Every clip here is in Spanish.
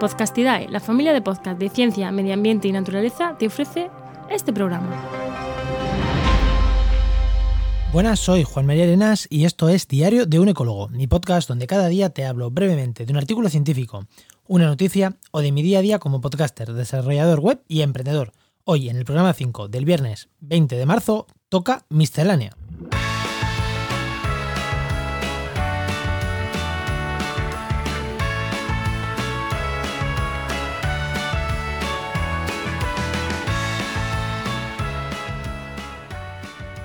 Podcastidae, la familia de podcast de ciencia, medio ambiente y naturaleza, te ofrece este programa. Buenas, soy Juan María Arenas y esto es Diario de un Ecólogo, mi podcast donde cada día te hablo brevemente de un artículo científico, una noticia o de mi día a día como podcaster, desarrollador web y emprendedor. Hoy, en el programa 5 del viernes 20 de marzo, toca Miscelánea.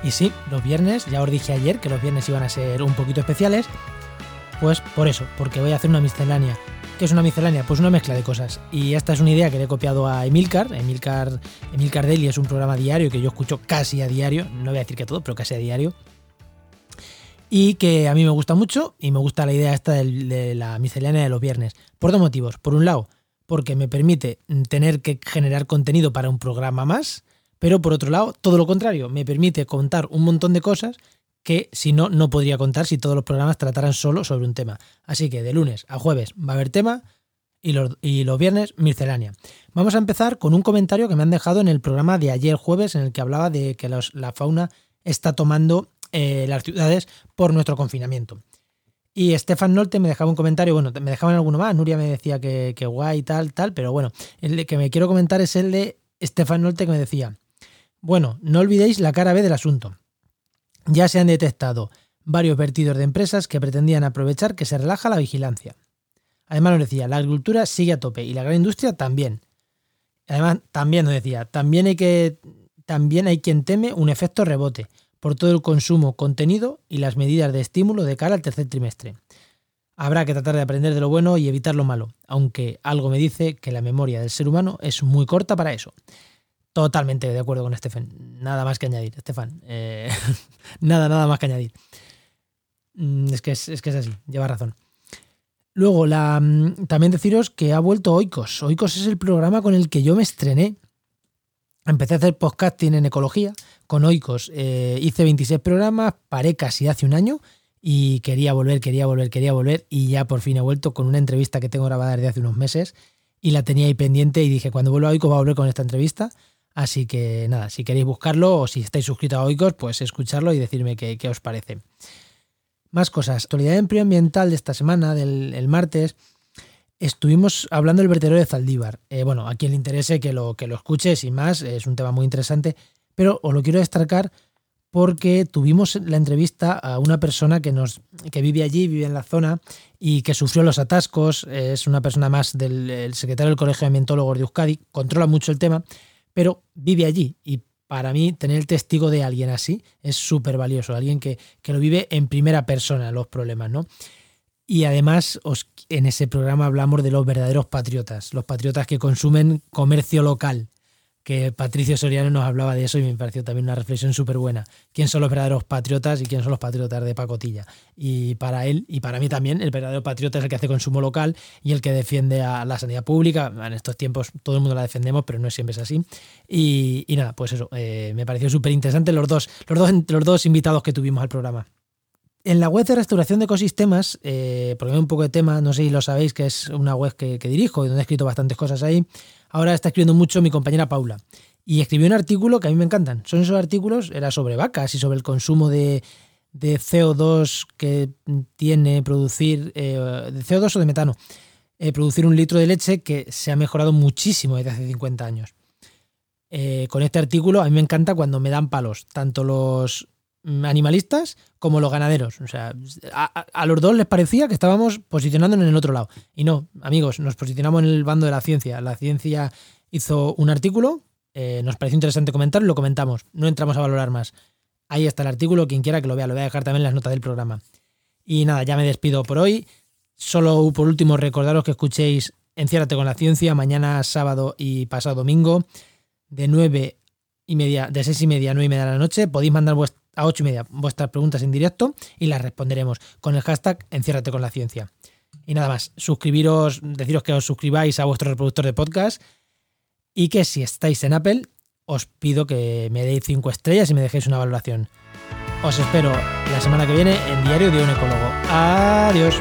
Y sí, los viernes, ya os dije ayer que los viernes iban a ser un poquito especiales, pues por eso, porque voy a hacer una miscelánea. ¿Qué es una miscelánea? Pues una mezcla de cosas. Y esta es una idea que le he copiado a Emilcar. Emilcar, Emilcar Daily es un programa diario que yo escucho casi a diario. No voy a decir que todo, pero casi a diario. Y que a mí me gusta mucho y me gusta la idea esta de la miscelánea de los viernes. Por dos motivos. Por un lado, porque me permite tener que generar contenido para un programa más pero por otro lado, todo lo contrario, me permite contar un montón de cosas que si no, no podría contar si todos los programas trataran solo sobre un tema. Así que de lunes a jueves va a haber tema y los, viernes miscelánea. Vamos a empezar con un comentario que me han dejado en el programa de ayer jueves en el que hablaba de que la fauna está tomando eh, las ciudades por nuestro confinamiento. Y Stefan Nolte me dejaba un comentario, bueno, me dejaban alguno más, Nuria me decía que, que guay, tal, tal, pero bueno, el que me quiero comentar es el de Stefan Nolte que me decía, bueno, no olvidéis la cara B del asunto. Ya se han detectado varios vertidos de empresas que pretendían aprovechar que se relaja la vigilancia. Además nos decía, la agricultura sigue a tope y la gran industria también. Además, también nos decía, también hay, que, también hay quien teme un efecto rebote por todo el consumo contenido y las medidas de estímulo de cara al tercer trimestre. Habrá que tratar de aprender de lo bueno y evitar lo malo, aunque algo me dice que la memoria del ser humano es muy corta para eso. Totalmente de acuerdo con Estefan. Nada más que añadir, Estefan. Eh, nada, nada más que añadir. Mm, es que es, que es así, lleva razón. Luego, mm, también deciros que ha vuelto Oikos. Oikos es el programa con el que yo me estrené. Empecé a hacer podcasting en ecología con Oikos. Eh, hice 26 programas, paré casi hace un año y quería volver, quería volver, quería volver y ya por fin he vuelto con una entrevista que tengo grabada desde hace unos meses y la tenía ahí pendiente y dije, cuando vuelva a Oikos va a volver con esta entrevista Así que nada, si queréis buscarlo o si estáis suscritos a Oikos, pues escucharlo y decirme qué, os parece. Más cosas. Actualidad ambiental de esta semana, del martes, estuvimos hablando del vertedero de Zaldívar. Eh, bueno, a quien le interese que lo, que lo escuche, sin más, es un tema muy interesante, pero os lo quiero destacar porque tuvimos la entrevista a una persona que, nos, que vive allí, vive en la zona y que sufrió los atascos, es una persona más del secretario del Colegio de Ambientólogos de Euskadi, controla mucho el tema pero vive allí y para mí tener el testigo de alguien así es súper valioso, alguien que, que, lo vive en primera persona los problemas, ¿no? Y además os, en ese programa hablamos de los verdaderos patriotas, los patriotas que consumen comercio local, que Patricio Soriano nos hablaba de eso y me pareció también una reflexión súper buena. ¿Quién son los verdaderos patriotas y quién son los patriotas de pacotilla? Y para él y para mí también, el verdadero patriota es el que hace consumo local y el que defiende a la sanidad pública. En estos tiempos todo el mundo la defendemos, pero no siempre es así. Y, nada, pues eso, eh, me pareció súper interesante los dos, los, dos, los dos invitados que tuvimos al programa. En la web de restauración de ecosistemas, eh, porque hay un poco de tema, no sé si lo sabéis, que es una web que, dirijo y donde he escrito bastantes cosas ahí, ahora está escribiendo mucho mi compañera Paula. Y escribió un artículo que a mí me encantan. Son esos artículos, era sobre vacas y sobre el consumo de, CO2 que tiene producir, eh, de CO2 o de metano, eh, producir un litro de leche que se ha mejorado muchísimo desde hace 50 años. Con este artículo a mí me encanta cuando me dan palos, tanto los animalistas como los ganaderos. O sea, a, los dos les parecía que estábamos posicionándonos en el otro lado. Y no, amigos, nos posicionamos en el bando de la ciencia. La ciencia hizo un artículo, eh, nos pareció interesante comentarlo lo comentamos. No entramos a valorar más. Ahí está el artículo, quien quiera que lo vea, lo voy a dejar también en las notas del programa. Y nada, ya me despido por hoy. Solo por último recordaros que escuchéis Enciérrate con la ciencia mañana sábado y pasado domingo de 9 y media, de 6 y media a 9 y media de la noche. Podéis mandar vuestra a 8 y media vuestras preguntas en directo y las responderemos con el hashtag Enciérrate con la ciencia. Y nada más, suscribiros, deciros que os suscribáis a vuestro reproductor de podcast y que si estáis en Apple, os pido que me deis 5 estrellas y me dejéis una valoración. Os espero la semana que viene en Diario de un Ecólogo. Adiós.